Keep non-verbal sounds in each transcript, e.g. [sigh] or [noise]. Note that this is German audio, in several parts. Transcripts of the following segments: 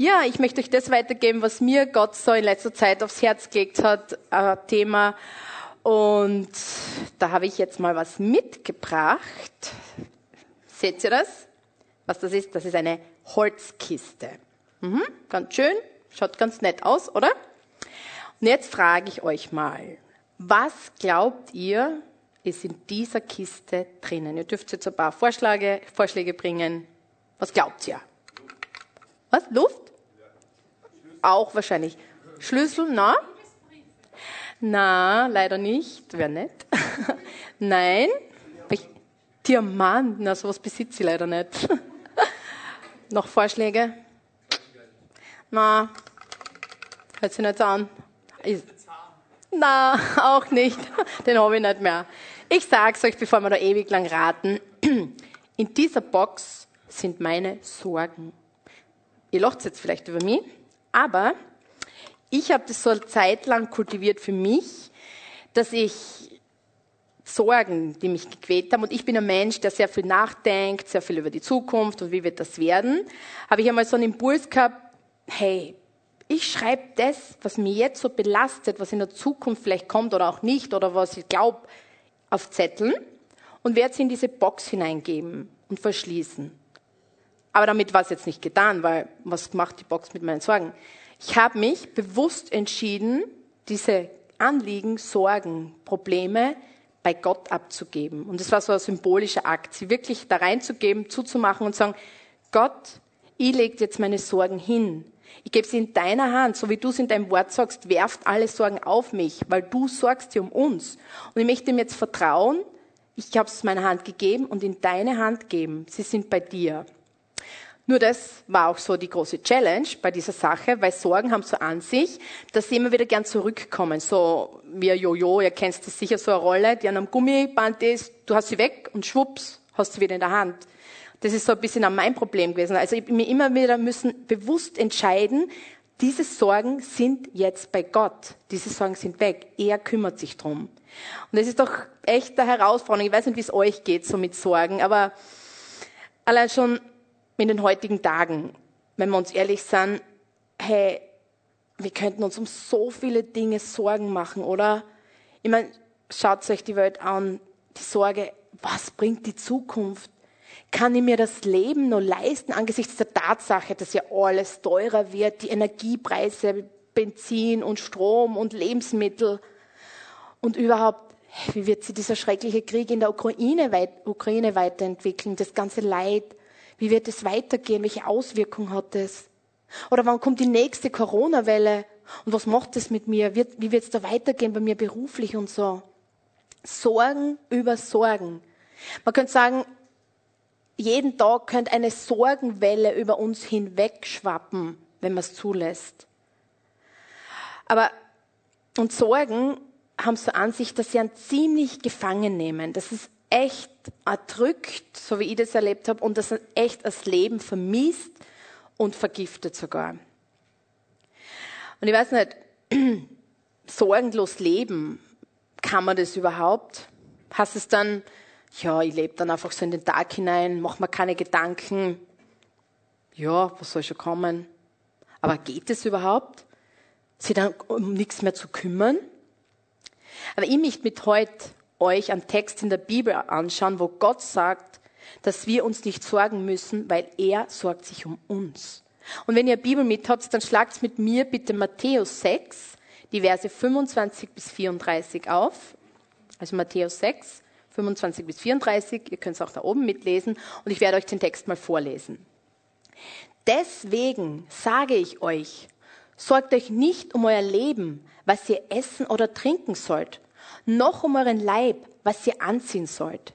Ja, ich möchte euch das weitergeben, was mir Gott so in letzter Zeit aufs Herz gelegt hat, äh, Thema. Und da habe ich jetzt mal was mitgebracht. Seht ihr das? Was das ist? Das ist eine Holzkiste. Mhm, ganz schön, schaut ganz nett aus, oder? Und jetzt frage ich euch mal, was glaubt ihr, ist in dieser Kiste drinnen? Ihr dürft jetzt ein paar Vorschläge, Vorschläge bringen. Was glaubt ihr? Was? Luft? Auch wahrscheinlich. Schlüssel, na? Na, leider nicht. Wäre nett. [laughs] Nein. Diamant, na, sowas besitze ich leider nicht. [laughs] Noch Vorschläge? Na, hört sich nicht an. Na, auch nicht. [laughs] Den habe ich nicht mehr. Ich sag's euch, bevor wir da ewig lang raten. [clears throat] In dieser Box sind meine Sorgen. Ihr lacht jetzt vielleicht über mich, aber ich habe das so eine Zeit lang kultiviert für mich, dass ich Sorgen, die mich gequält haben, und ich bin ein Mensch, der sehr viel nachdenkt, sehr viel über die Zukunft und wie wird das werden, habe ich einmal so einen Impuls gehabt, hey, ich schreibe das, was mir jetzt so belastet, was in der Zukunft vielleicht kommt oder auch nicht, oder was ich glaube, auf Zetteln und werde sie in diese Box hineingeben und verschließen. Aber damit war es jetzt nicht getan, weil was macht die Box mit meinen Sorgen? Ich habe mich bewusst entschieden, diese Anliegen, Sorgen, Probleme bei Gott abzugeben. Und das war so ein symbolischer Akt, sie wirklich da reinzugeben, zuzumachen und sagen, Gott, ich lege jetzt meine Sorgen hin. Ich gebe sie in deiner Hand, so wie du es in deinem Wort sagst, werft alle Sorgen auf mich, weil du sorgst dir um uns. Und ich möchte ihm jetzt vertrauen, ich habe es meiner Hand gegeben und in deine Hand geben. Sie sind bei dir. Nur das war auch so die große Challenge bei dieser Sache, weil Sorgen haben so an sich, dass sie immer wieder gern zurückkommen. So wie ein Jojo, ihr kennt das sicher, so eine Rolle, die an einem Gummiband ist, du hast sie weg und schwupps, hast sie wieder in der Hand. Das ist so ein bisschen mein Problem gewesen. Also ich mir immer wieder müssen bewusst entscheiden, diese Sorgen sind jetzt bei Gott. Diese Sorgen sind weg. Er kümmert sich drum. Und das ist doch echt eine Herausforderung. Ich weiß nicht, wie es euch geht, so mit Sorgen, aber allein schon in den heutigen Tagen, wenn wir uns ehrlich sind, hey, wir könnten uns um so viele Dinge Sorgen machen, oder? Ich meine, schaut euch die Welt an, die Sorge, was bringt die Zukunft? Kann ich mir das Leben nur leisten angesichts der Tatsache, dass ja alles teurer wird, die Energiepreise, Benzin und Strom und Lebensmittel und überhaupt, wie wird sich dieser schreckliche Krieg in der Ukraine, weit, Ukraine weiterentwickeln, das ganze Leid, wie wird es weitergehen? Welche Auswirkungen hat es? Oder wann kommt die nächste Corona-Welle? Und was macht es mit mir? Wie wird es da weitergehen bei mir beruflich und so? Sorgen über Sorgen. Man könnte sagen, jeden Tag könnte eine Sorgenwelle über uns hinwegschwappen, wenn man es zulässt. Aber, und Sorgen haben so an sich, dass sie einen ziemlich gefangen nehmen. Das ist echt erdrückt, so wie ich das erlebt habe, und das echt das Leben vermisst und vergiftet sogar. Und ich weiß nicht, [clears throat] sorgenlos leben, kann man das überhaupt? Hast es dann, ja, ich lebe dann einfach so in den Tag hinein, mach mir keine Gedanken, ja, was soll schon kommen? Aber geht es überhaupt? Sich dann um nichts mehr zu kümmern? Aber ich möchte mit heute euch einen Text in der Bibel anschauen, wo Gott sagt, dass wir uns nicht sorgen müssen, weil er sorgt sich um uns. Und wenn ihr Bibel mit habt, dann schlagt mit mir bitte Matthäus 6, die Verse 25 bis 34 auf. Also Matthäus 6, 25 bis 34. Ihr könnt es auch da oben mitlesen und ich werde euch den Text mal vorlesen. Deswegen sage ich euch, sorgt euch nicht um euer Leben, was ihr essen oder trinken sollt noch um euren Leib, was ihr anziehen sollt.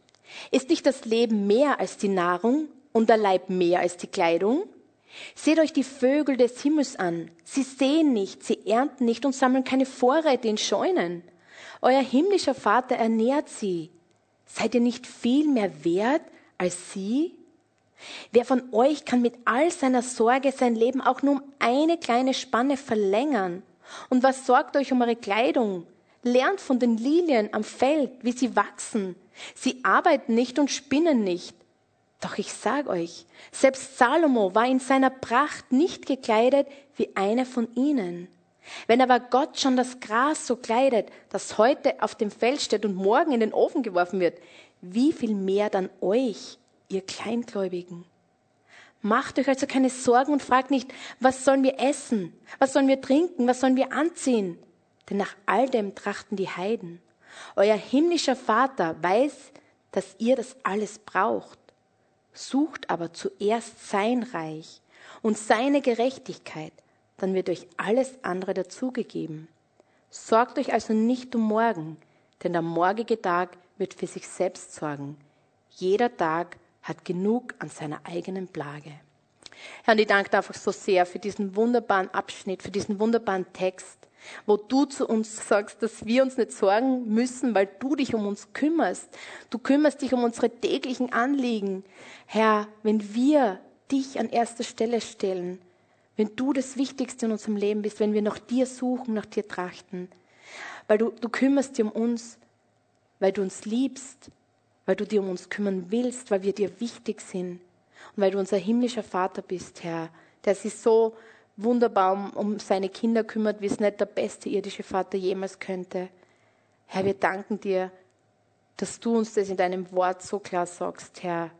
Ist nicht das Leben mehr als die Nahrung und der Leib mehr als die Kleidung? Seht euch die Vögel des Himmels an. Sie sehen nicht, sie ernten nicht und sammeln keine Vorräte in Scheunen. Euer himmlischer Vater ernährt sie. Seid ihr nicht viel mehr wert als sie? Wer von euch kann mit all seiner Sorge sein Leben auch nur um eine kleine Spanne verlängern? Und was sorgt euch um eure Kleidung? Lernt von den Lilien am Feld, wie sie wachsen. Sie arbeiten nicht und spinnen nicht. Doch ich sage euch, selbst Salomo war in seiner Pracht nicht gekleidet wie einer von ihnen. Wenn aber Gott schon das Gras so kleidet, das heute auf dem Feld steht und morgen in den Ofen geworfen wird, wie viel mehr dann euch, ihr Kleingläubigen? Macht euch also keine Sorgen und fragt nicht, was sollen wir essen? Was sollen wir trinken? Was sollen wir anziehen? Denn nach all dem trachten die Heiden. Euer himmlischer Vater weiß, dass ihr das alles braucht. Sucht aber zuerst sein Reich und seine Gerechtigkeit, dann wird euch alles andere dazugegeben. Sorgt euch also nicht um morgen, denn der morgige Tag wird für sich selbst sorgen. Jeder Tag hat genug an seiner eigenen Plage. Herr, und ich danke dir einfach so sehr für diesen wunderbaren Abschnitt, für diesen wunderbaren Text, wo du zu uns sagst, dass wir uns nicht sorgen müssen, weil du dich um uns kümmerst. Du kümmerst dich um unsere täglichen Anliegen. Herr, wenn wir dich an erster Stelle stellen, wenn du das Wichtigste in unserem Leben bist, wenn wir nach dir suchen, nach dir trachten, weil du, du kümmerst dich um uns, weil du uns liebst, weil du dir um uns kümmern willst, weil wir dir wichtig sind und weil du unser himmlischer Vater bist, Herr, der sich so wunderbar um, seine Kinder kümmert, wie es nicht der beste irdische Vater jemals könnte. Herr, wir danken dir, dass du uns das in deinem Wort so klar sagst, Herr,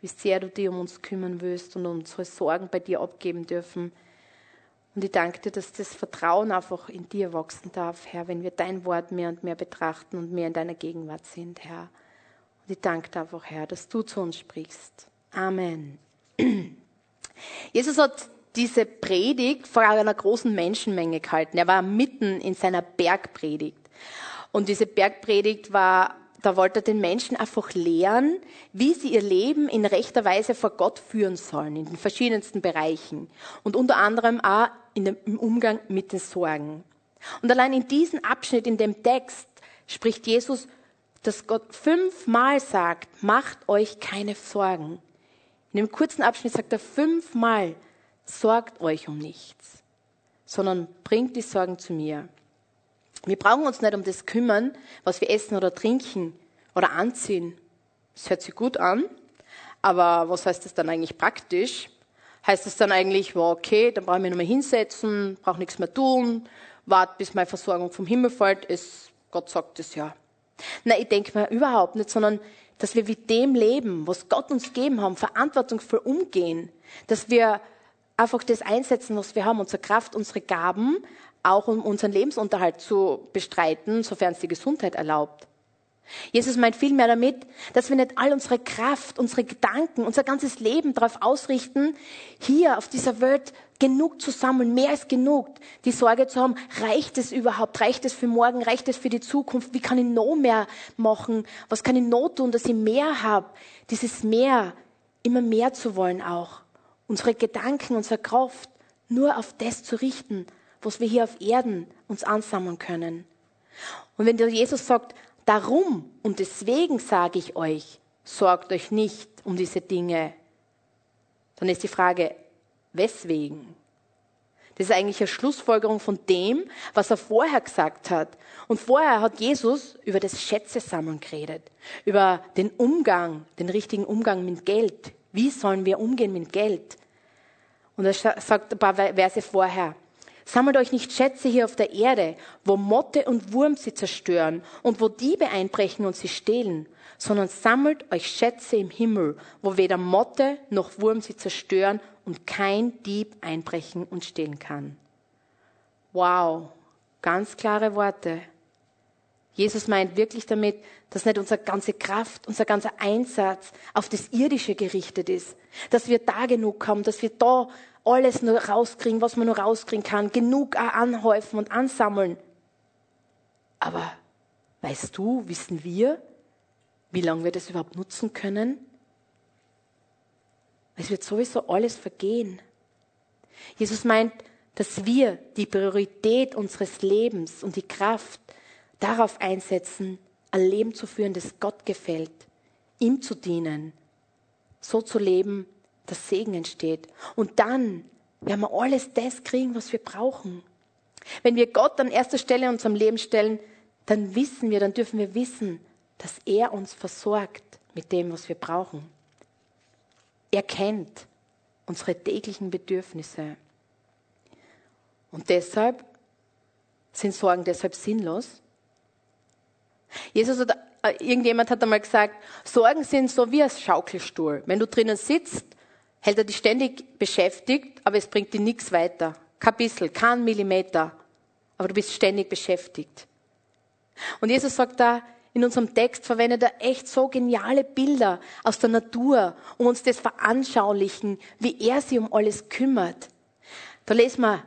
wie sehr du dich um uns kümmern willst und unsere Sorgen bei dir abgeben dürfen. Und ich danke dir, dass das Vertrauen einfach in dir wachsen darf, Herr, wenn wir dein Wort mehr und mehr betrachten und mehr in deiner Gegenwart sind, Herr. Und ich danke dir einfach, Herr, dass du zu uns sprichst. Amen. [clears throat] Jesus hat diese Predigt vor einer großen Menschenmenge gehalten. Er war mitten in seiner Bergpredigt. Und diese Bergpredigt war, da wollte er den Menschen einfach lehren, wie sie ihr Leben in rechter Weise vor Gott führen sollen, in den verschiedensten Bereichen. Und unter anderem auch dem, im Umgang mit den Sorgen. Und allein in diesem Abschnitt, in dem Text, spricht Jesus dass Gott fünfmal sagt, macht euch keine Sorgen. In dem kurzen Abschnitt sagt er fünfmal, sorgt euch um nichts, sondern bringt die Sorgen zu mir. Wir brauchen uns nicht um das kümmern, was wir essen oder trinken oder anziehen. Das hört sich gut an, aber was heißt das dann eigentlich praktisch? Heißt das dann eigentlich, well, okay, dann brauche ich mich nur mehr hinsetzen, brauche nichts mehr tun, warte, bis meine Versorgung vom Himmel fällt, ist, Gott sagt es ja. Nein, ich denke mir überhaupt nicht, sondern dass wir mit dem Leben, was Gott uns gegeben haben, verantwortungsvoll umgehen, dass wir einfach das einsetzen, was wir haben, unsere Kraft, unsere Gaben, auch um unseren Lebensunterhalt zu bestreiten, sofern es die Gesundheit erlaubt. Jesus meint vielmehr damit, dass wir nicht all unsere Kraft, unsere Gedanken, unser ganzes Leben darauf ausrichten, hier auf dieser Welt genug zu sammeln, mehr als genug. Die Sorge zu haben, reicht es überhaupt? Reicht es für morgen? Reicht es für die Zukunft? Wie kann ich noch mehr machen? Was kann ich noch tun, dass ich mehr habe? Dieses Mehr, immer mehr zu wollen auch. Unsere Gedanken, unsere Kraft nur auf das zu richten, was wir hier auf Erden uns ansammeln können. Und wenn Jesus sagt, Darum und deswegen sage ich euch, sorgt euch nicht um diese Dinge. Dann ist die Frage, weswegen? Das ist eigentlich eine Schlussfolgerung von dem, was er vorher gesagt hat. Und vorher hat Jesus über das Schätze-Sammeln geredet, über den Umgang, den richtigen Umgang mit Geld. Wie sollen wir umgehen mit Geld? Und er sagt ein paar Verse vorher, Sammelt euch nicht Schätze hier auf der Erde, wo Motte und Wurm sie zerstören und wo Diebe einbrechen und sie stehlen, sondern sammelt euch Schätze im Himmel, wo weder Motte noch Wurm sie zerstören und kein Dieb einbrechen und stehlen kann. Wow, ganz klare Worte. Jesus meint wirklich damit, dass nicht unsere ganze Kraft, unser ganzer Einsatz auf das Irdische gerichtet ist, dass wir da genug haben, dass wir da alles nur rauskriegen, was man nur rauskriegen kann, genug anhäufen und ansammeln. Aber weißt du, wissen wir, wie lange wir das überhaupt nutzen können? Es wird sowieso alles vergehen. Jesus meint, dass wir die Priorität unseres Lebens und die Kraft darauf einsetzen, ein Leben zu führen, das Gott gefällt, ihm zu dienen, so zu leben, dass Segen entsteht. Und dann werden wir alles das kriegen, was wir brauchen. Wenn wir Gott an erster Stelle in unserem Leben stellen, dann wissen wir, dann dürfen wir wissen, dass er uns versorgt mit dem, was wir brauchen. Er kennt unsere täglichen Bedürfnisse. Und deshalb sind Sorgen deshalb sinnlos. Jesus hat, äh, irgendjemand hat einmal gesagt, Sorgen sind so wie ein Schaukelstuhl. Wenn du drinnen sitzt, hält er dich ständig beschäftigt, aber es bringt dir nichts weiter. Kein bisschen, kein Millimeter. Aber du bist ständig beschäftigt. Und Jesus sagt da, in unserem Text verwendet er echt so geniale Bilder aus der Natur, um uns das veranschaulichen, wie er sich um alles kümmert. Da lesen wir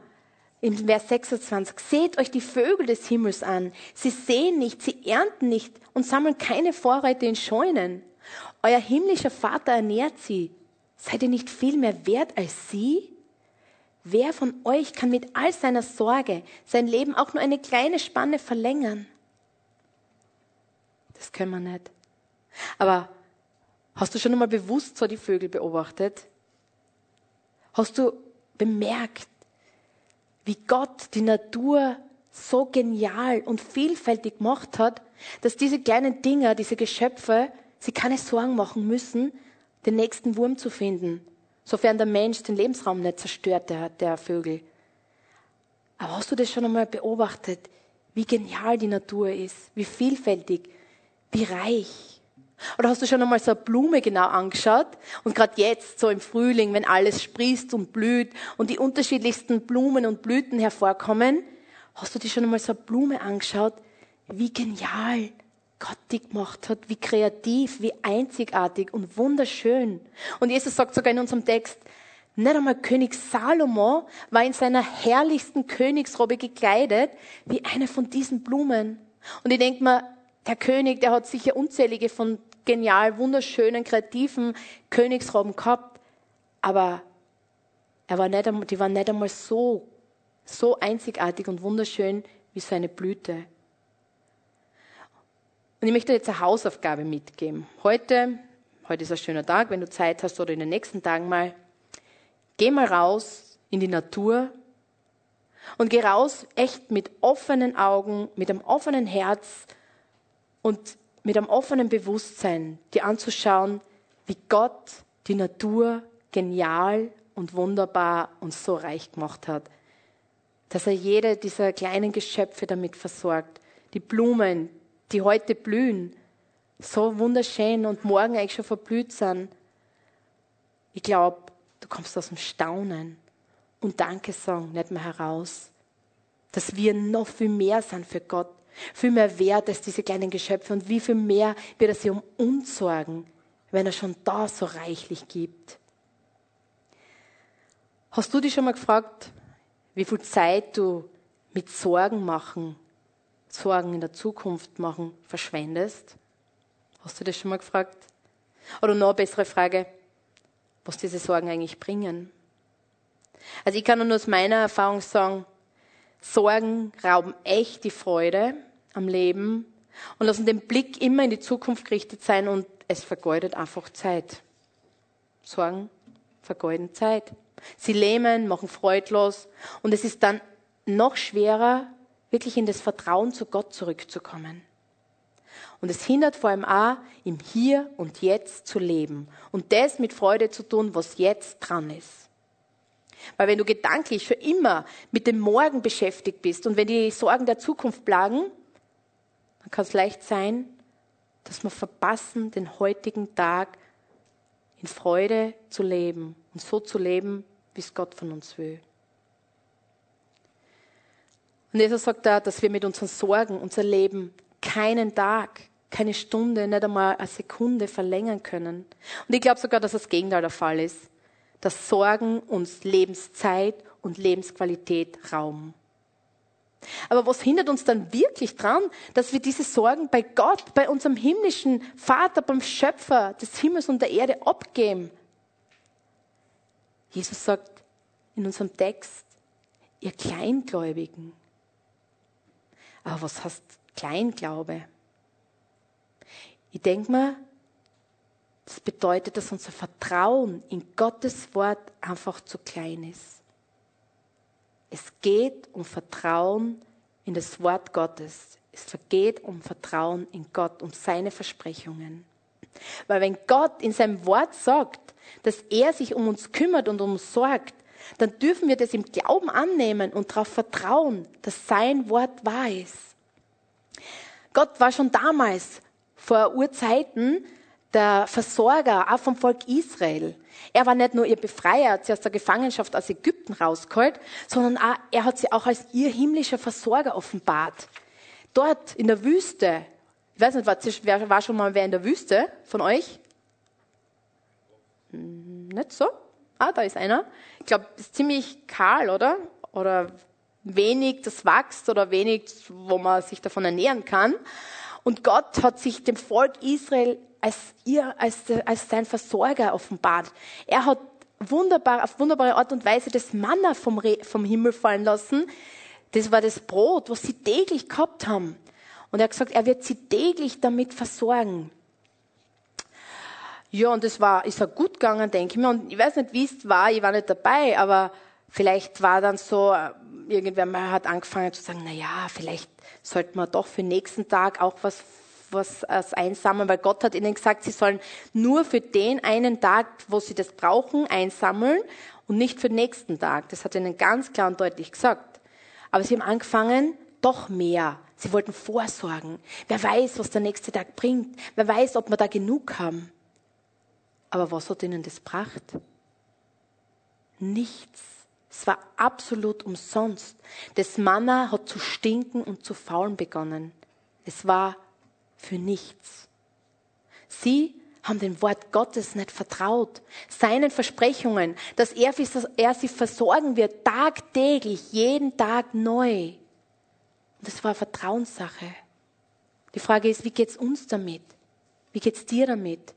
im Vers 26, seht euch die Vögel des Himmels an. Sie sehen nicht, sie ernten nicht und sammeln keine Vorräte in Scheunen. Euer himmlischer Vater ernährt sie. Seid ihr nicht viel mehr wert als sie? Wer von euch kann mit all seiner Sorge sein Leben auch nur eine kleine Spanne verlängern? Das können wir nicht. Aber hast du schon einmal bewusst so die Vögel beobachtet? Hast du bemerkt, wie Gott die Natur so genial und vielfältig gemacht hat, dass diese kleinen Dinger, diese Geschöpfe, sie keine Sorgen machen müssen, den nächsten Wurm zu finden, sofern der Mensch den Lebensraum nicht zerstört, der, der Vögel. Aber hast du das schon einmal beobachtet, wie genial die Natur ist, wie vielfältig, wie reich? Oder hast du schon einmal so eine Blume genau angeschaut? Und gerade jetzt, so im Frühling, wenn alles sprießt und blüht und die unterschiedlichsten Blumen und Blüten hervorkommen, hast du dir schon einmal so eine Blume angeschaut? Wie genial Gott die gemacht hat, wie kreativ, wie einzigartig und wunderschön. Und Jesus sagt sogar in unserem Text, nicht einmal König Salomo war in seiner herrlichsten Königsrobe gekleidet wie eine von diesen Blumen. Und ich denke mir, der König, der hat sicher unzählige von genial, wunderschönen, kreativen Königsroben gehabt, aber er war nicht, die waren nicht einmal so, so einzigartig und wunderschön wie seine Blüte. Und ich möchte jetzt eine Hausaufgabe mitgeben. Heute, heute ist ein schöner Tag, wenn du Zeit hast oder in den nächsten Tagen mal, geh mal raus in die Natur und geh raus echt mit offenen Augen, mit einem offenen Herz und mit einem offenen Bewusstsein, dir anzuschauen, wie Gott die Natur genial und wunderbar und so reich gemacht hat. Dass er jede dieser kleinen Geschöpfe damit versorgt. Die Blumen, die heute blühen, so wunderschön und morgen eigentlich schon verblüht sind. Ich glaube, du kommst aus dem Staunen und Danke sagen nicht mehr heraus, dass wir noch viel mehr sind für Gott, viel mehr wert als diese kleinen Geschöpfe und wie viel mehr wird er sich um uns sorgen, wenn er schon da so reichlich gibt. Hast du dich schon mal gefragt, wie viel Zeit du mit Sorgen machen, Sorgen in der Zukunft machen, verschwendest? Hast du das schon mal gefragt? Oder noch eine bessere Frage, was diese Sorgen eigentlich bringen? Also ich kann nur aus meiner Erfahrung sagen, Sorgen rauben echt die Freude am Leben und lassen den Blick immer in die Zukunft gerichtet sein und es vergeudet einfach Zeit. Sorgen vergeuden Zeit. Sie lähmen, machen freudlos und es ist dann noch schwerer, wirklich in das Vertrauen zu Gott zurückzukommen. Und es hindert vor allem auch, im Hier und Jetzt zu leben und das mit Freude zu tun, was jetzt dran ist. Weil wenn du gedanklich für immer mit dem Morgen beschäftigt bist und wenn die Sorgen der Zukunft plagen, dann kann es leicht sein, dass wir verpassen, den heutigen Tag in Freude zu leben und so zu leben, wie es Gott von uns will. Und Jesus sagt da, dass wir mit unseren Sorgen unser Leben keinen Tag, keine Stunde, nicht einmal eine Sekunde verlängern können. Und ich glaube sogar, dass das Gegenteil der Fall ist, dass Sorgen uns Lebenszeit und Lebensqualität rauben. Aber was hindert uns dann wirklich dran, dass wir diese Sorgen bei Gott, bei unserem himmlischen Vater, beim Schöpfer des Himmels und der Erde abgeben? Jesus sagt in unserem Text, ihr Kleingläubigen. Aber was heißt Kleinglaube? Ich denke mal, das bedeutet, dass unser Vertrauen in Gottes Wort einfach zu klein ist. Es geht um Vertrauen in das Wort Gottes. Es geht um Vertrauen in Gott, um seine Versprechungen. Weil wenn Gott in seinem Wort sagt, dass er sich um uns kümmert und um uns sorgt, dann dürfen wir das im Glauben annehmen und darauf vertrauen, dass sein Wort wahr ist. Gott war schon damals, vor Urzeiten, der Versorger, auch vom Volk Israel. Er war nicht nur ihr Befreier, hat sie aus der Gefangenschaft aus Ägypten rausgeholt, sondern auch, er hat sie auch als ihr himmlischer Versorger offenbart. Dort in der Wüste, ich weiß nicht, wer war schon mal wer in der Wüste von euch? Hm, nicht so? Ah, da ist einer. Ich glaube, ist ziemlich kahl, oder? Oder wenig, das wächst oder wenig, wo man sich davon ernähren kann. Und Gott hat sich dem Volk Israel als ihr, als, als sein Versorger offenbart. Er hat wunderbar, auf wunderbare Art und Weise das Manna vom, vom Himmel fallen lassen. Das war das Brot, was sie täglich gehabt haben. Und er hat gesagt, er wird sie täglich damit versorgen. Ja, und das war, ist auch gut gegangen, denke ich mir. Und ich weiß nicht, wie es war, ich war nicht dabei, aber vielleicht war dann so, äh, irgendwer mal hat angefangen zu sagen, na ja, vielleicht sollte man doch für den nächsten Tag auch was was einsammeln, weil Gott hat ihnen gesagt, sie sollen nur für den einen Tag, wo sie das brauchen, einsammeln und nicht für den nächsten Tag. Das hat ihnen ganz klar und deutlich gesagt. Aber sie haben angefangen, doch mehr. Sie wollten vorsorgen. Wer weiß, was der nächste Tag bringt. Wer weiß, ob wir da genug haben. Aber was hat ihnen das gebracht? Nichts. Es war absolut umsonst. Das Manna hat zu stinken und zu faulen begonnen. Es war für nichts. Sie haben dem Wort Gottes nicht vertraut, seinen Versprechungen, dass er, er sie versorgen wird, tagtäglich, jeden Tag neu. Und das war Vertrauenssache. Die Frage ist, wie geht's uns damit? Wie geht's dir damit?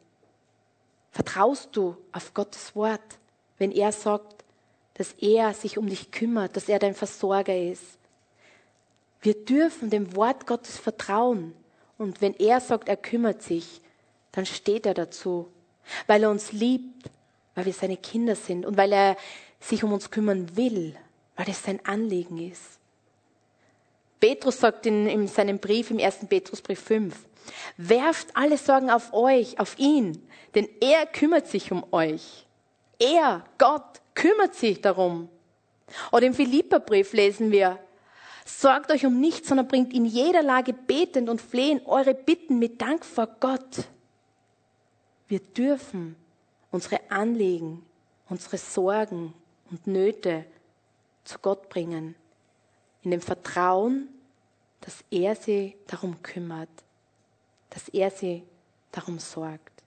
Vertraust du auf Gottes Wort, wenn er sagt, dass er sich um dich kümmert, dass er dein Versorger ist? Wir dürfen dem Wort Gottes vertrauen. Und wenn er sagt, er kümmert sich, dann steht er dazu, weil er uns liebt, weil wir seine Kinder sind und weil er sich um uns kümmern will, weil es sein Anliegen ist. Petrus sagt in, in seinem Brief, im ersten Petrusbrief 5, werft alle Sorgen auf euch, auf ihn, denn er kümmert sich um euch. Er, Gott, kümmert sich darum. Oder im Philipperbrief lesen wir, sorgt euch um nichts, sondern bringt in jeder Lage betend und flehen eure Bitten mit Dank vor Gott. Wir dürfen unsere Anliegen, unsere Sorgen und Nöte zu Gott bringen, in dem Vertrauen, dass er sie darum kümmert, dass er sie darum sorgt.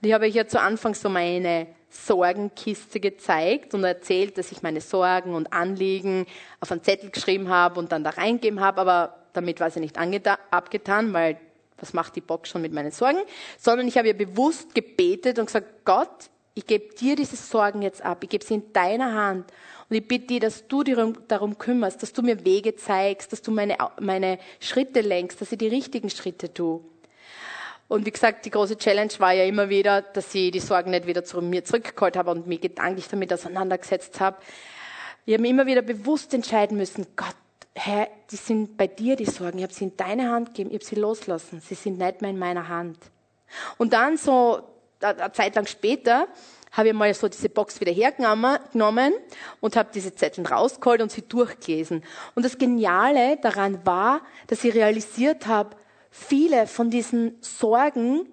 Und ich habe euch ja zu Anfang so meine Sorgenkiste gezeigt und erzählt, dass ich meine Sorgen und Anliegen auf einen Zettel geschrieben habe und dann da reingegeben habe, aber damit war sie nicht abgetan, weil was macht die Box schon mit meinen Sorgen, sondern ich habe ihr bewusst gebetet und gesagt, Gott, ich gebe dir diese Sorgen jetzt ab, ich gebe sie in deiner Hand und ich bitte dich, dass du dich darum kümmerst, dass du mir Wege zeigst, dass du meine, meine Schritte lenkst, dass ich die richtigen Schritte tue. Und wie gesagt, die große Challenge war ja immer wieder, dass ich die Sorgen nicht wieder zu mir zurückgeholt habe und mich gedanklich damit auseinandergesetzt habe. Ich habe mir immer wieder bewusst entscheiden müssen, Gott, Herr, die sind bei dir, die Sorgen. Ich habe sie in deine Hand gegeben, ich habe sie loslassen. Sie sind nicht mehr in meiner Hand. Und dann so, eine Zeit lang später, habe ich mal so diese Box wieder hergenommen und habe diese Zettel rausgeholt und sie durchgelesen. Und das Geniale daran war, dass ich realisiert habe, viele von diesen Sorgen,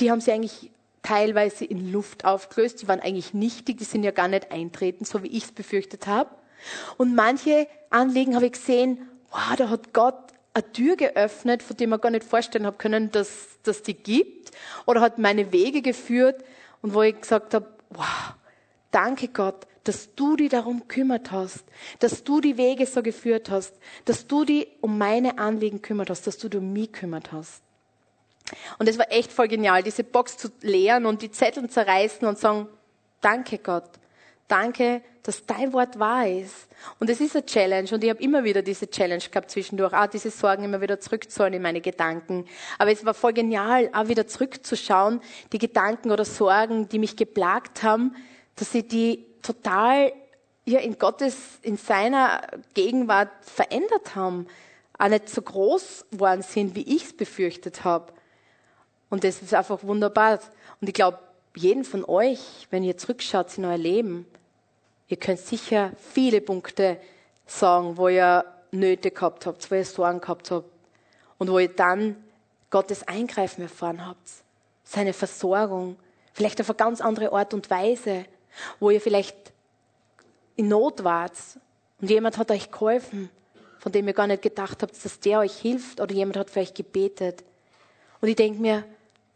die haben sie eigentlich teilweise in Luft aufgelöst, die waren eigentlich nichtig, die sind ja gar nicht eintreten, so wie ich es befürchtet habe. Und manche Anliegen habe ich gesehen, wow, da hat Gott eine Tür geöffnet, von der man gar nicht vorstellen habe können, dass, dass die gibt, oder hat meine Wege geführt. Und wo ich gesagt habe, wow, danke Gott, dass du dich darum kümmert hast, dass du die Wege so geführt hast, dass du dich um meine Anliegen kümmert hast, dass du dich um mich kümmert hast. Und es war echt voll genial, diese Box zu leeren und die Zettel zerreißen und sagen, danke Gott, danke, dass dein Wort wahr ist. Und es ist eine Challenge und ich habe immer wieder diese Challenge gehabt zwischendurch, auch diese Sorgen immer wieder zurückzuholen in meine Gedanken. Aber es war voll genial, auch wieder zurückzuschauen, die Gedanken oder Sorgen, die mich geplagt haben, dass sie die total ja, in Gottes, in seiner Gegenwart verändert haben, auch nicht so groß worden sind, wie ich es befürchtet habe. Und das ist einfach wunderbar. Und ich glaube, jeden von euch, wenn ihr zurückschaut in euer Leben, ihr könnt sicher viele Punkte sagen, wo ihr Nöte gehabt habt, wo ihr Sorgen gehabt habt und wo ihr dann Gottes Eingreifen erfahren habt, seine Versorgung, vielleicht auf eine ganz andere Art und Weise, wo ihr vielleicht in Not wart und jemand hat euch geholfen, von dem ihr gar nicht gedacht habt, dass der euch hilft oder jemand hat für euch gebetet. Und ich denke mir,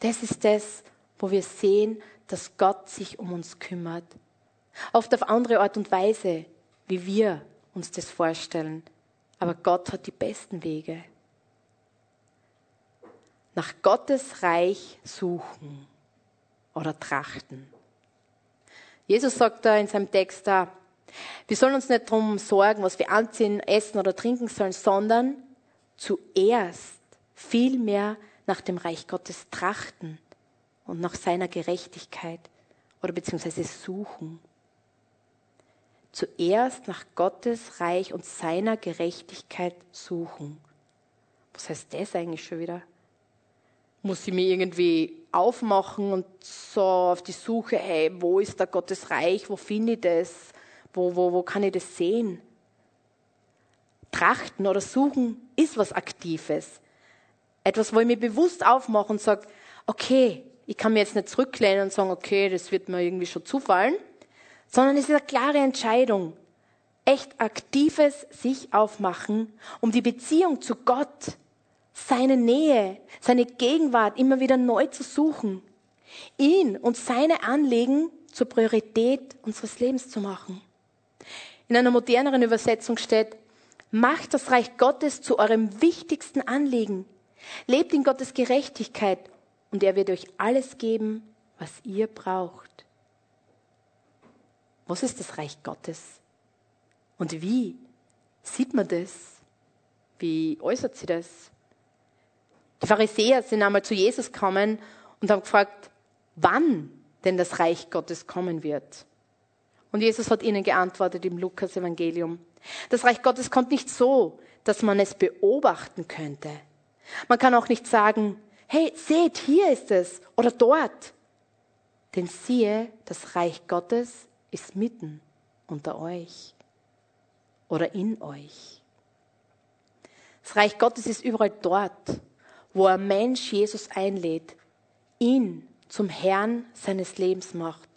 das ist das, wo wir sehen, dass Gott sich um uns kümmert. Oft auf andere Art und Weise, wie wir uns das vorstellen. Aber Gott hat die besten Wege. Nach Gottes Reich suchen oder trachten. Jesus sagt da in seinem Text da, wir sollen uns nicht darum sorgen, was wir anziehen, essen oder trinken sollen, sondern zuerst vielmehr nach dem Reich Gottes trachten und nach seiner Gerechtigkeit oder beziehungsweise suchen. Zuerst nach Gottes Reich und seiner Gerechtigkeit suchen. Was heißt das eigentlich schon wieder? Muss ich mich irgendwie aufmachen und so auf die Suche, hey, wo ist da Gottes Reich? Wo finde ich das? Wo, wo, wo kann ich das sehen? Trachten oder suchen ist was Aktives. Etwas, wo ich mir bewusst aufmache und sage, okay, ich kann mir jetzt nicht zurücklehnen und sagen, okay, das wird mir irgendwie schon zufallen, sondern es ist eine klare Entscheidung. Echt aktives sich aufmachen, um die Beziehung zu Gott, seine Nähe, seine Gegenwart immer wieder neu zu suchen. Ihn und seine Anliegen zur Priorität unseres Lebens zu machen. In einer moderneren Übersetzung steht, macht das Reich Gottes zu eurem wichtigsten Anliegen. Lebt in Gottes Gerechtigkeit und er wird euch alles geben, was ihr braucht. Was ist das Reich Gottes? Und wie sieht man das? Wie äußert sich das? Die Pharisäer sind einmal zu Jesus gekommen und haben gefragt, wann denn das Reich Gottes kommen wird. Und Jesus hat ihnen geantwortet im Lukas-Evangelium. Das Reich Gottes kommt nicht so, dass man es beobachten könnte. Man kann auch nicht sagen, hey, seht, hier ist es oder dort. Denn siehe, das Reich Gottes ist mitten unter euch oder in euch. Das Reich Gottes ist überall dort, wo ein Mensch Jesus einlädt, ihn zum Herrn seines Lebens macht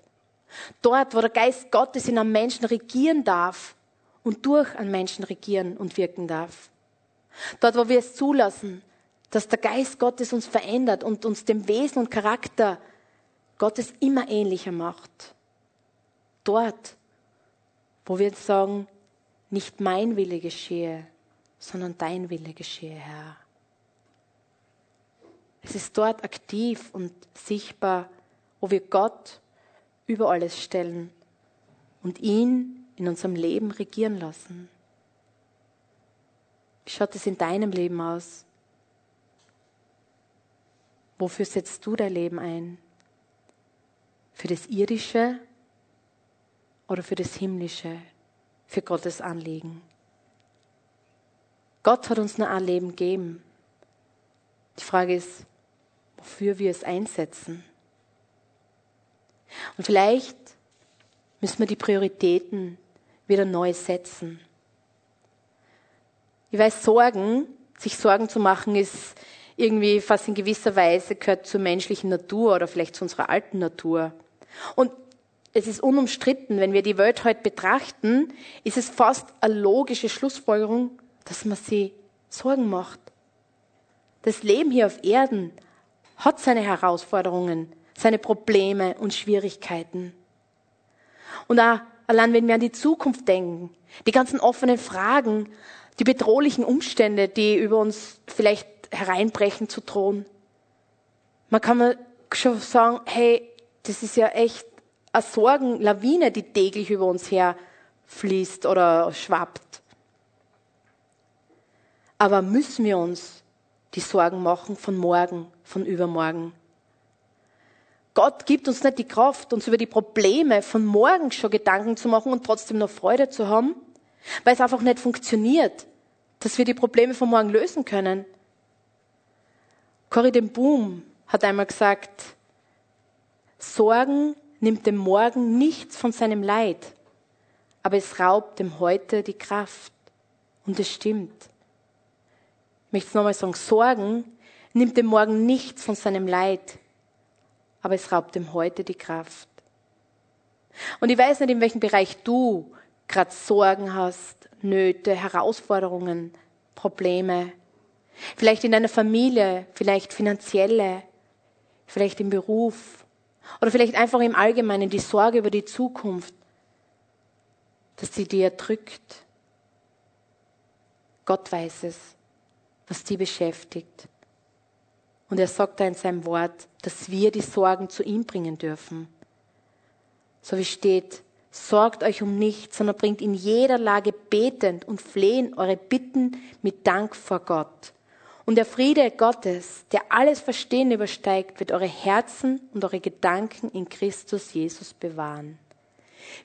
Dort, wo der Geist Gottes in einem Menschen regieren darf und durch einen Menschen regieren und wirken darf. Dort, wo wir es zulassen, dass der Geist Gottes uns verändert und uns dem Wesen und Charakter Gottes immer ähnlicher macht. Dort, wo wir sagen, nicht mein Wille geschehe, sondern dein Wille geschehe, Herr. Es ist dort aktiv und sichtbar, wo wir Gott über alles stellen und ihn in unserem Leben regieren lassen. Wie schaut es in deinem Leben aus? Wofür setzt du dein Leben ein? Für das Irdische oder für das Himmlische? Für Gottes Anliegen? Gott hat uns nur ein Leben gegeben. Die Frage ist, wofür wir es einsetzen. Und vielleicht müssen wir die Prioritäten wieder neu setzen. Ich weiß, Sorgen, sich Sorgen zu machen, ist irgendwie fast in gewisser Weise gehört zur menschlichen Natur oder vielleicht zu unserer alten Natur. Und es ist unumstritten, wenn wir die Welt heute betrachten, ist es fast eine logische Schlussfolgerung, dass man sich Sorgen macht. Das Leben hier auf Erden hat seine Herausforderungen, seine Probleme und Schwierigkeiten. Und auch allein, wenn wir an die Zukunft denken, die ganzen offenen Fragen, die bedrohlichen Umstände, die über uns vielleicht hereinbrechen zu drohen. Man kann mal schon sagen, hey, das ist ja echt eine Sorgenlawine, die täglich über uns her fließt oder schwappt. Aber müssen wir uns die Sorgen machen von morgen, von übermorgen? Gott gibt uns nicht die Kraft, uns über die Probleme von morgen schon Gedanken zu machen und trotzdem noch Freude zu haben, weil es einfach nicht funktioniert, dass wir die Probleme von morgen lösen können. Corrie den Boom hat einmal gesagt, Sorgen nimmt dem Morgen nichts von seinem Leid, aber es raubt dem Heute die Kraft. Und es stimmt. Ich möchte es nochmal sagen, Sorgen nimmt dem Morgen nichts von seinem Leid, aber es raubt dem Heute die Kraft. Und ich weiß nicht, in welchem Bereich du gerade Sorgen hast, Nöte, Herausforderungen, Probleme. Vielleicht in deiner Familie, vielleicht finanzielle, vielleicht im Beruf oder vielleicht einfach im Allgemeinen die Sorge über die Zukunft, dass sie dir drückt. Gott weiß es, was die beschäftigt. Und er sagt da in seinem Wort, dass wir die Sorgen zu ihm bringen dürfen. So wie steht, sorgt euch um nichts, sondern bringt in jeder Lage betend und flehend eure Bitten mit Dank vor Gott. Und der Friede Gottes, der alles Verstehen übersteigt, wird eure Herzen und eure Gedanken in Christus Jesus bewahren.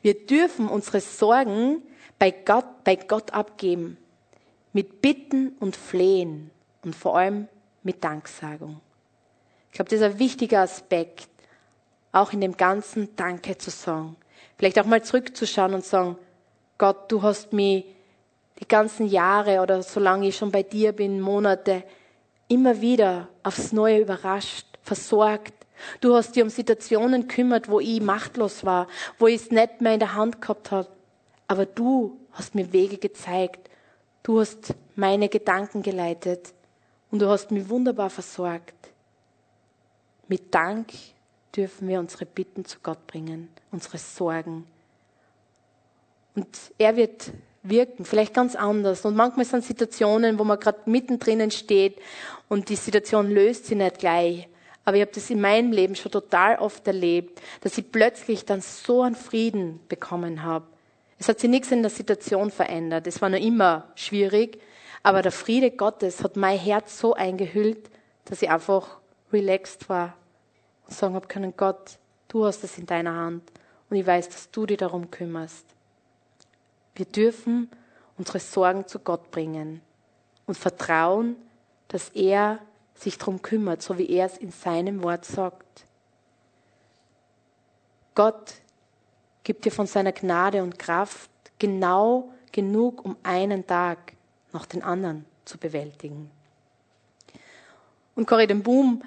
Wir dürfen unsere Sorgen bei Gott, bei Gott abgeben, mit Bitten und Flehen und vor allem mit Danksagung. Ich glaube, das ist ein wichtiger Aspekt, auch in dem ganzen Danke zu sagen. Vielleicht auch mal zurückzuschauen und sagen, Gott, du hast mich die ganzen Jahre oder solange ich schon bei dir bin, Monate, immer wieder aufs Neue überrascht, versorgt. Du hast dich um Situationen kümmert, wo ich machtlos war, wo ich es nicht mehr in der Hand gehabt habe. Aber du hast mir Wege gezeigt. Du hast meine Gedanken geleitet und du hast mich wunderbar versorgt. Mit Dank dürfen wir unsere Bitten zu Gott bringen, unsere Sorgen. Und er wird wirken, vielleicht ganz anders. Und manchmal sind Situationen, wo man gerade mittendrin steht und die Situation löst sich nicht gleich. Aber ich habe das in meinem Leben schon total oft erlebt, dass ich plötzlich dann so einen Frieden bekommen habe. Es hat sich nichts in der Situation verändert. Es war noch immer schwierig, aber der Friede Gottes hat mein Herz so eingehüllt, dass ich einfach relaxed war und sagen habe können, Gott, du hast es in deiner Hand und ich weiß, dass du dich darum kümmerst. Wir dürfen unsere Sorgen zu Gott bringen und vertrauen, dass er sich darum kümmert, so wie er es in seinem Wort sagt. Gott gibt dir von seiner Gnade und Kraft genau genug, um einen Tag nach den anderen zu bewältigen. Und Corrie den Boom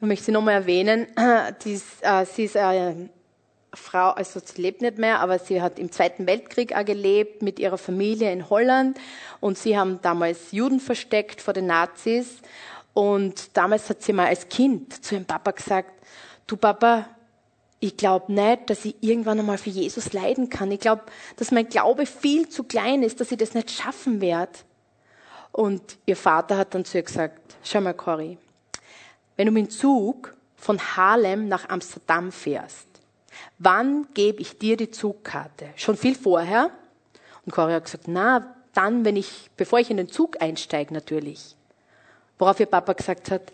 ich möchte sie nochmal erwähnen. [clears throat] Die, äh, sie ist eine Frau, also sie lebt nicht mehr, aber sie hat im Zweiten Weltkrieg auch gelebt mit ihrer Familie in Holland und sie haben damals Juden versteckt vor den Nazis und damals hat sie mal als Kind zu ihrem Papa gesagt, du Papa, ich glaube nicht, dass ich irgendwann einmal für Jesus leiden kann. Ich glaube, dass mein Glaube viel zu klein ist, dass ich das nicht schaffen werde. Und ihr Vater hat dann zu ihr gesagt, schau mal, Cory, wenn du mit dem Zug von Harlem nach Amsterdam fährst, wann gebe ich dir die Zugkarte? Schon viel vorher? Und Cory hat gesagt, na, dann, wenn ich, bevor ich in den Zug einsteige, natürlich. Worauf ihr Papa gesagt hat,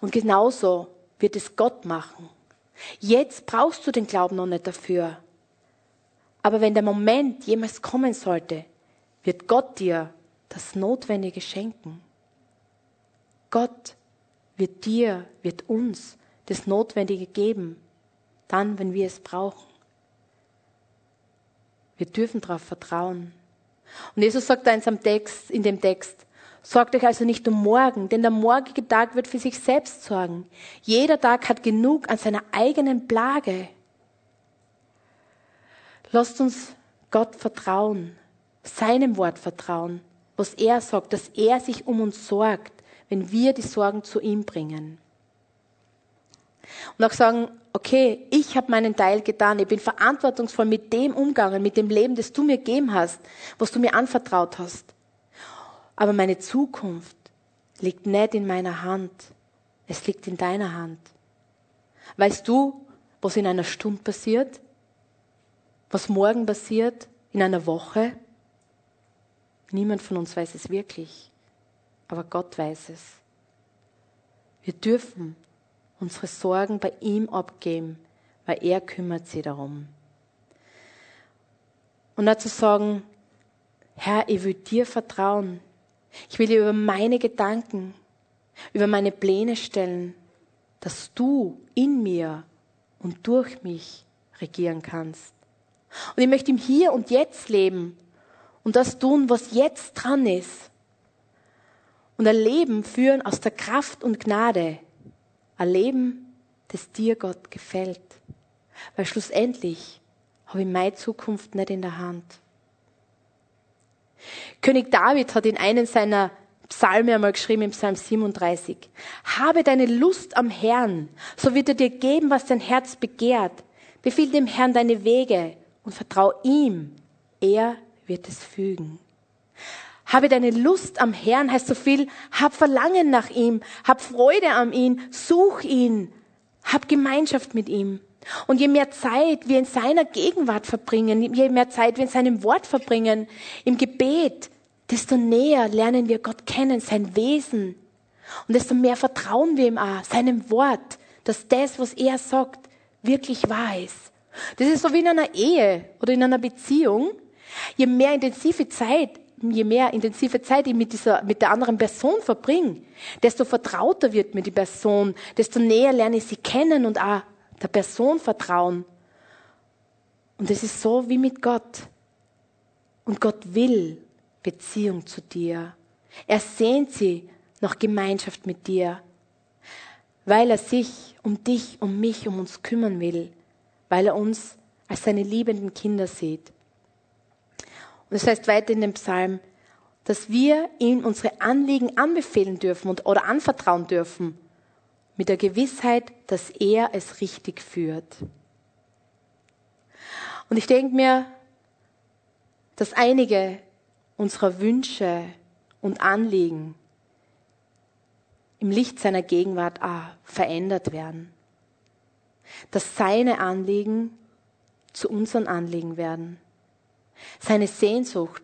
und genauso wird es Gott machen. Jetzt brauchst du den Glauben noch nicht dafür. Aber wenn der Moment jemals kommen sollte, wird Gott dir das Notwendige schenken. Gott wird dir, wird uns das Notwendige geben, dann, wenn wir es brauchen. Wir dürfen darauf vertrauen. Und Jesus sagt da in, seinem Text, in dem Text, sorgt euch also nicht um morgen, denn der morgige Tag wird für sich selbst sorgen. Jeder Tag hat genug an seiner eigenen Plage. Lasst uns Gott vertrauen, seinem Wort vertrauen, was er sagt, dass er sich um uns sorgt, wenn wir die Sorgen zu ihm bringen. Und auch sagen, okay, ich habe meinen Teil getan, ich bin verantwortungsvoll mit dem umgegangen, mit dem Leben, das du mir gegeben hast, was du mir anvertraut hast. Aber meine Zukunft liegt nicht in meiner Hand, es liegt in deiner Hand. Weißt du, was in einer Stunde passiert? Was morgen passiert? In einer Woche? Niemand von uns weiß es wirklich aber Gott weiß es. Wir dürfen unsere Sorgen bei ihm abgeben, weil er kümmert sich darum. Und dazu sagen, Herr, ich will dir vertrauen. Ich will dir über meine Gedanken, über meine Pläne stellen. dass du in mir und durch mich regieren kannst. Und ich möchte im Hier und Jetzt leben und das tun, was jetzt dran ist. Und ein Leben führen aus der Kraft und Gnade. Ein Leben, das dir Gott gefällt. Weil schlussendlich habe ich meine Zukunft nicht in der Hand. König David hat in einem seiner Psalme einmal geschrieben, im Psalm 37. Habe deine Lust am Herrn, so wird er dir geben, was dein Herz begehrt. Befiehl dem Herrn deine Wege und vertrau ihm. Er wird es fügen. Habe deine Lust am Herrn heißt so viel, hab Verlangen nach ihm, hab Freude an ihm, such ihn, hab Gemeinschaft mit ihm. Und je mehr Zeit wir in seiner Gegenwart verbringen, je mehr Zeit wir in seinem Wort verbringen, im Gebet, desto näher lernen wir Gott kennen, sein Wesen. Und desto mehr vertrauen wir ihm auch, seinem Wort, dass das, was er sagt, wirklich wahr ist. Das ist so wie in einer Ehe oder in einer Beziehung. Je mehr intensive Zeit, je mehr intensive Zeit ich mit dieser, mit der anderen Person verbringe, desto vertrauter wird mir die Person, desto näher lerne ich sie kennen und auch der Person vertrauen. Und es ist so wie mit Gott. Und Gott will Beziehung zu dir. Er sehnt sie nach Gemeinschaft mit dir, weil er sich um dich, um mich, um uns kümmern will, weil er uns als seine liebenden Kinder sieht. Und das heißt weiter in dem Psalm, dass wir ihm unsere Anliegen anbefehlen dürfen und, oder anvertrauen dürfen mit der Gewissheit, dass er es richtig führt. Und ich denke mir, dass einige unserer Wünsche und Anliegen im Licht seiner Gegenwart auch verändert werden. Dass seine Anliegen zu unseren Anliegen werden. Seine Sehnsucht,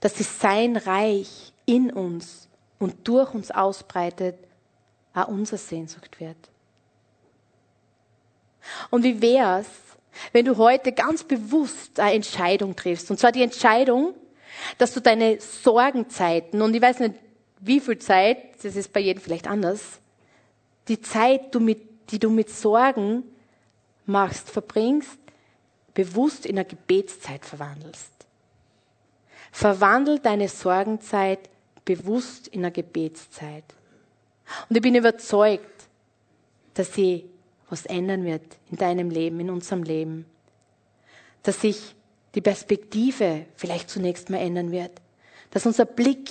dass sich sein Reich in uns und durch uns ausbreitet, auch unsere Sehnsucht wird. Und wie wär's, wenn du heute ganz bewusst eine Entscheidung triffst? Und zwar die Entscheidung, dass du deine Sorgenzeiten, und ich weiß nicht, wie viel Zeit, das ist bei jedem vielleicht anders, die Zeit, die du mit Sorgen machst, verbringst, bewusst in eine Gebetszeit verwandelst. Verwandel deine Sorgenzeit bewusst in eine Gebetszeit. Und ich bin überzeugt, dass sie was ändern wird in deinem Leben, in unserem Leben. Dass sich die Perspektive vielleicht zunächst mal ändern wird. Dass unser Blick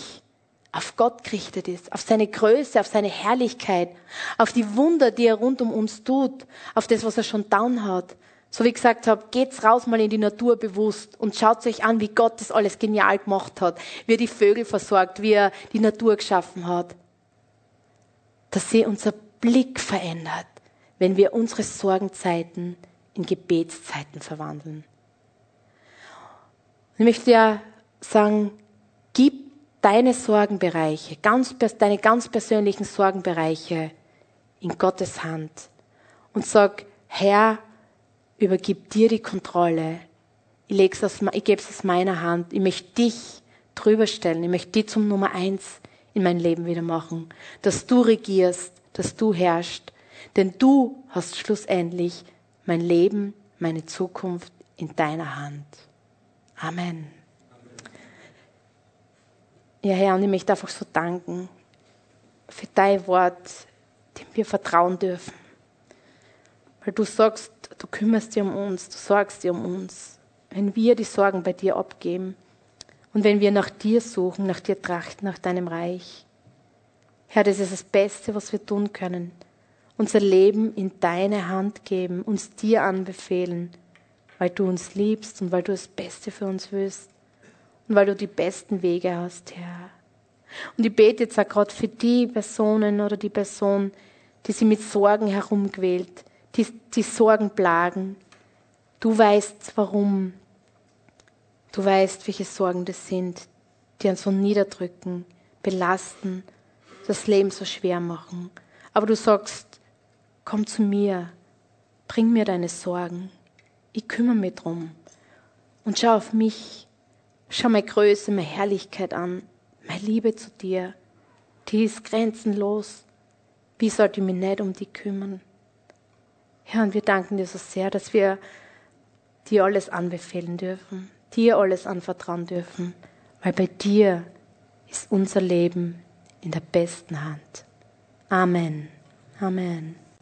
auf Gott gerichtet ist, auf seine Größe, auf seine Herrlichkeit, auf die Wunder, die er rund um uns tut, auf das, was er schon down hat. So wie ich gesagt habe, geht's raus mal in die Natur bewusst und schaut euch an, wie Gott das alles genial gemacht hat, wie er die Vögel versorgt, wie er die Natur geschaffen hat dass sie unser Blick verändert, wenn wir unsere Sorgenzeiten in Gebetszeiten verwandeln. ich möchte ja sagen, gib deine Sorgenbereiche, ganz, deine ganz persönlichen Sorgenbereiche in Gottes Hand und sag, Herr, übergib dir die Kontrolle. Ich, ich gebe es aus meiner Hand. Ich möchte dich drüber stellen. Ich möchte dich zum Nummer eins in mein Leben wieder machen, dass du regierst, dass du herrschst, denn du hast schlussendlich mein Leben, meine Zukunft in deiner Hand. Amen. Ja, Herr, und ich möchte einfach so danken für dein Wort, dem wir vertrauen dürfen. Weil du sagst, du kümmerst dich um uns, du sorgst dir um uns. Wenn wir die Sorgen bei dir abgeben, und wenn wir nach dir suchen, nach dir trachten, nach deinem Reich, Herr, das ist das Beste, was wir tun können. Unser Leben in deine Hand geben, uns dir anbefehlen, weil du uns liebst und weil du das Beste für uns willst und weil du die besten Wege hast, Herr. Und ich bete jetzt auch gerade für die Personen oder die Person, die sie mit Sorgen herumquält, die, die Sorgen plagen. Du weißt, warum. Du weißt, welche Sorgen das sind, die uns so niederdrücken, belasten, das Leben so schwer machen. Aber du sagst, komm zu mir, bring mir deine Sorgen, ich kümmere mich drum. Und schau auf mich, schau meine Größe, meine Herrlichkeit an, meine Liebe zu dir, die ist grenzenlos. Wie sollte ich mich nicht um dich kümmern? Herr, und wir danken dir so sehr, dass wir dir alles anbefehlen dürfen, dir alles anvertrauen dürfen, weil bei dir ist unser Leben in der besten Hand. Amen. Amen.